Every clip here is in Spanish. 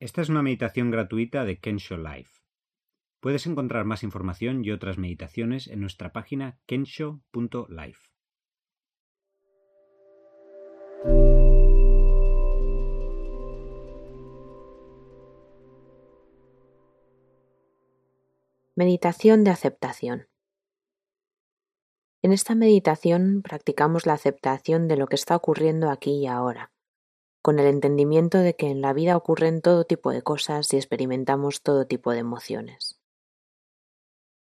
Esta es una meditación gratuita de Kensho Life. Puedes encontrar más información y otras meditaciones en nuestra página kensho.life. Meditación de aceptación. En esta meditación practicamos la aceptación de lo que está ocurriendo aquí y ahora, con el entendimiento de que en la vida ocurren todo tipo de cosas y experimentamos todo tipo de emociones.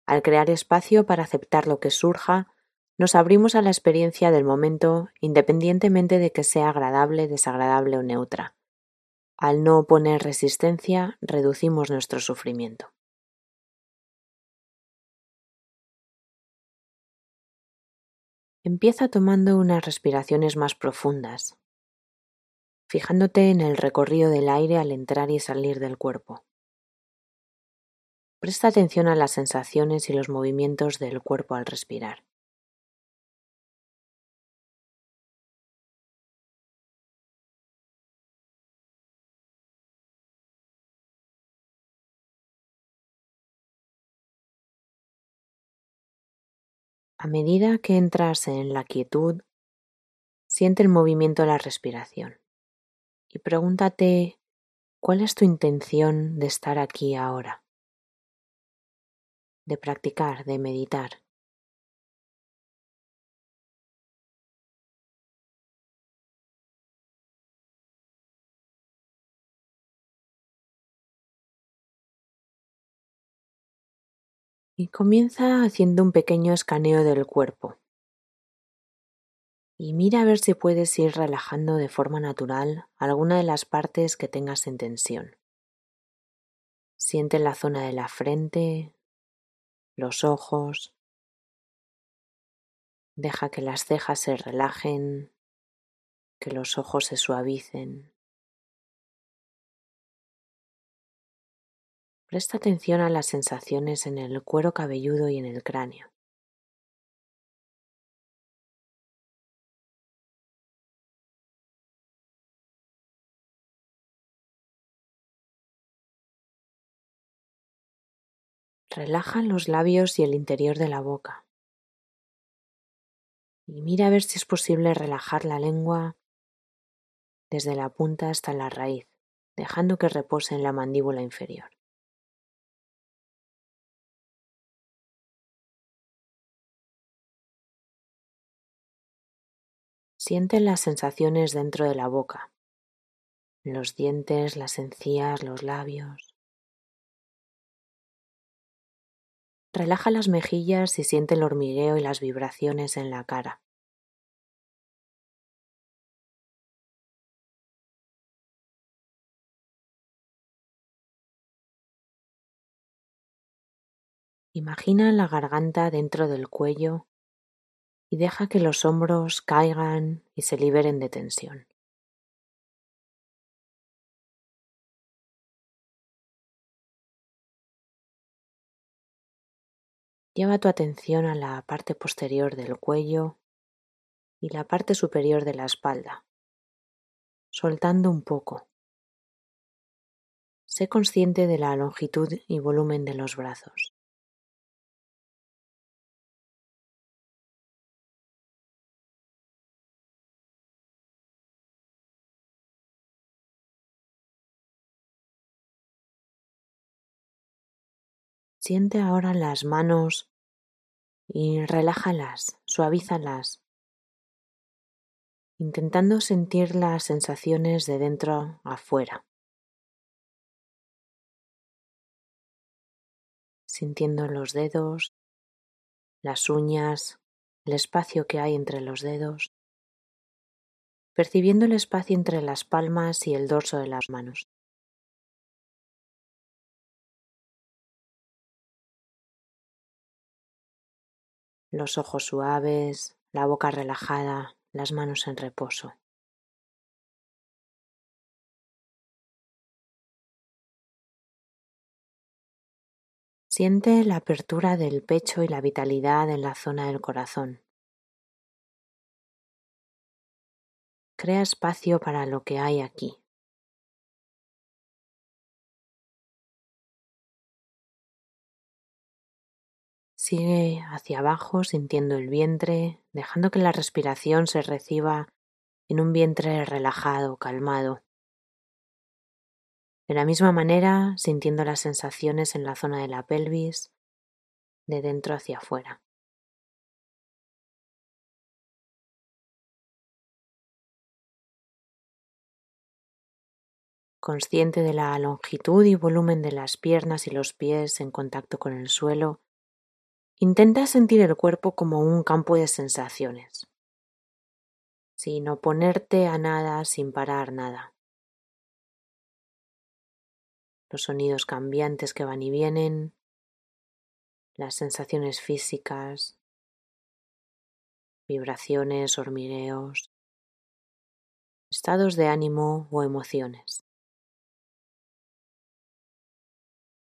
Al crear espacio para aceptar lo que surja, nos abrimos a la experiencia del momento independientemente de que sea agradable, desagradable o neutra. Al no oponer resistencia, reducimos nuestro sufrimiento. Empieza tomando unas respiraciones más profundas, fijándote en el recorrido del aire al entrar y salir del cuerpo. Presta atención a las sensaciones y los movimientos del cuerpo al respirar. A medida que entras en la quietud, siente el movimiento de la respiración y pregúntate cuál es tu intención de estar aquí ahora, de practicar, de meditar. Y comienza haciendo un pequeño escaneo del cuerpo y mira a ver si puedes ir relajando de forma natural alguna de las partes que tengas en tensión. Siente la zona de la frente, los ojos. Deja que las cejas se relajen, que los ojos se suavicen. Presta atención a las sensaciones en el cuero cabelludo y en el cráneo. Relaja los labios y el interior de la boca. Y mira a ver si es posible relajar la lengua desde la punta hasta la raíz, dejando que repose en la mandíbula inferior. Siente las sensaciones dentro de la boca, los dientes, las encías, los labios. Relaja las mejillas y siente el hormigueo y las vibraciones en la cara. Imagina la garganta dentro del cuello y deja que los hombros caigan y se liberen de tensión. Lleva tu atención a la parte posterior del cuello y la parte superior de la espalda, soltando un poco. Sé consciente de la longitud y volumen de los brazos. Siente ahora las manos y relájalas, suavízalas, intentando sentir las sensaciones de dentro afuera. Sintiendo los dedos, las uñas, el espacio que hay entre los dedos, percibiendo el espacio entre las palmas y el dorso de las manos. Los ojos suaves, la boca relajada, las manos en reposo. Siente la apertura del pecho y la vitalidad en la zona del corazón. Crea espacio para lo que hay aquí. Sigue hacia abajo sintiendo el vientre, dejando que la respiración se reciba en un vientre relajado, calmado. De la misma manera, sintiendo las sensaciones en la zona de la pelvis, de dentro hacia afuera. Consciente de la longitud y volumen de las piernas y los pies en contacto con el suelo, intenta sentir el cuerpo como un campo de sensaciones, sin oponerte a nada, sin parar nada. Los sonidos cambiantes que van y vienen, las sensaciones físicas, vibraciones, hormigueos, estados de ánimo o emociones.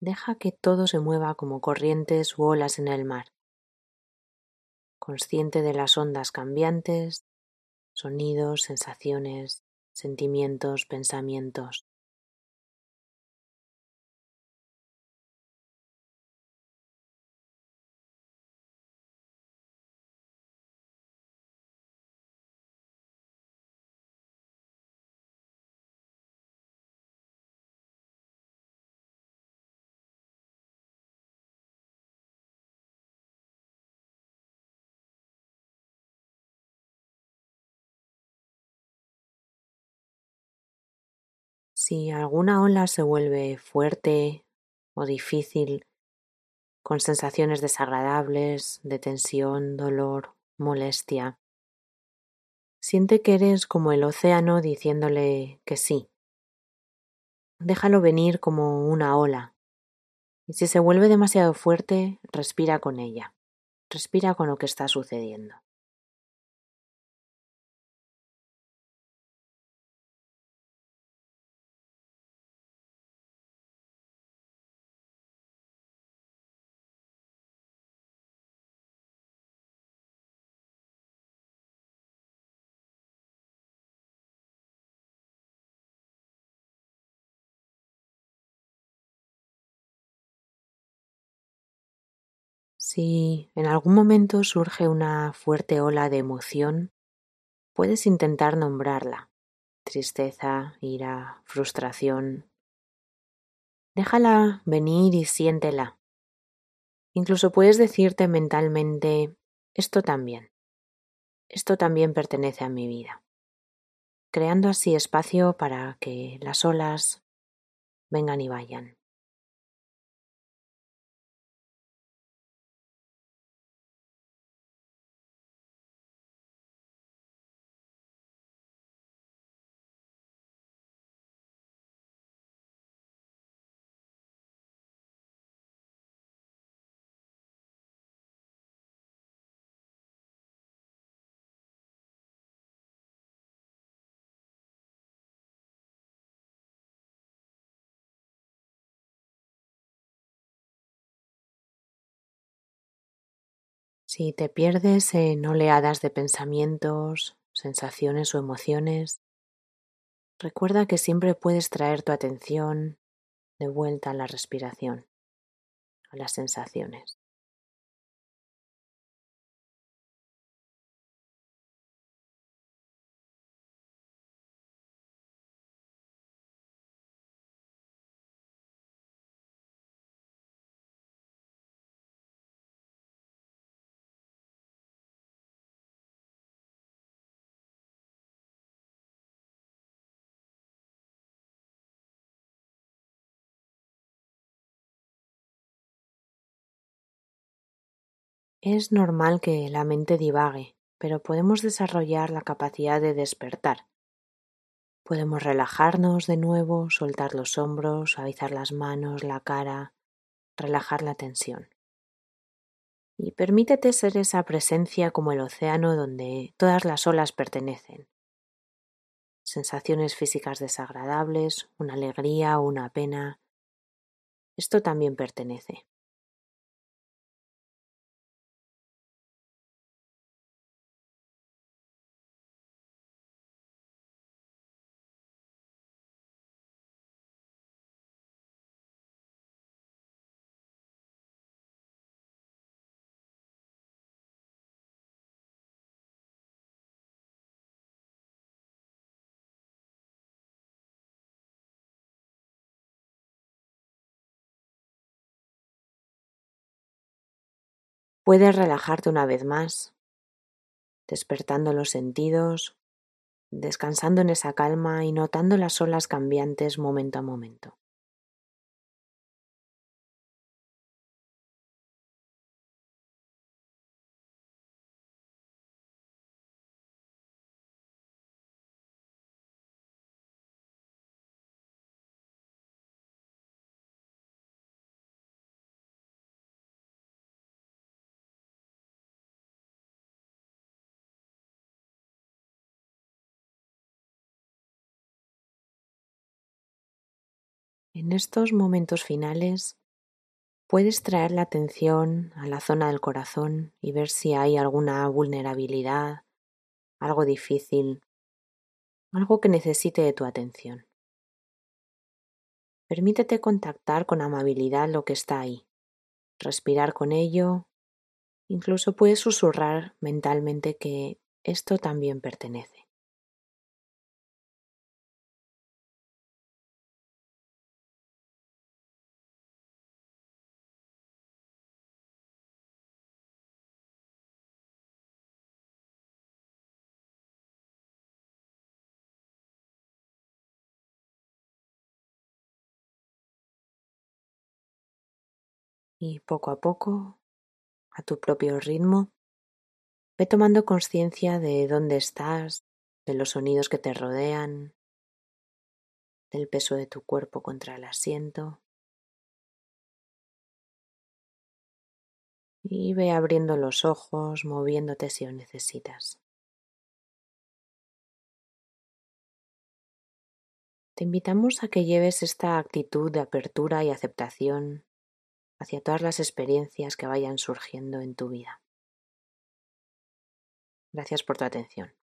Deja que todo se mueva como corrientes u olas en el mar, consciente de las ondas cambiantes, sonidos, sensaciones, sentimientos, pensamientos. Si alguna ola se vuelve fuerte o difícil, con sensaciones desagradables de tensión, dolor, molestia, siente que eres como el océano diciéndole que sí. Déjalo venir como una ola. Y si se vuelve demasiado fuerte, respira con ella. Respira con lo que está sucediendo. Si en algún momento surge una fuerte ola de emoción, puedes intentar nombrarla. Tristeza, ira, frustración. Déjala venir y siéntela. Incluso puedes decirte mentalmente, esto también. Esto también pertenece a mi vida. Creando así espacio para que las olas vengan y vayan. Si te pierdes en oleadas de pensamientos, sensaciones o emociones, recuerda que siempre puedes traer tu atención de vuelta a la respiración, a las sensaciones. Es normal que la mente divague, pero podemos desarrollar la capacidad de despertar. Podemos relajarnos de nuevo, soltar los hombros, suavizar las manos, la cara, relajar la tensión. Y permítete ser esa presencia como el océano donde todas las olas pertenecen. Sensaciones físicas desagradables, una alegría o una pena. Esto también pertenece. Puedes relajarte una vez más, despertando los sentidos, descansando en esa calma y notando las olas cambiantes momento a momento. En estos momentos finales puedes traer la atención a la zona del corazón y ver si hay alguna vulnerabilidad, algo difícil, algo que necesite de tu atención. Permítete contactar con amabilidad lo que está ahí, respirar con ello, incluso puedes susurrar mentalmente que esto también pertenece. Y poco a poco, a tu propio ritmo, ve tomando conciencia de dónde estás, de los sonidos que te rodean, del peso de tu cuerpo contra el asiento. Y ve abriendo los ojos, moviéndote si lo necesitas. Te invitamos a que lleves esta actitud de apertura y aceptación hacia todas las experiencias que vayan surgiendo en tu vida. Gracias por tu atención.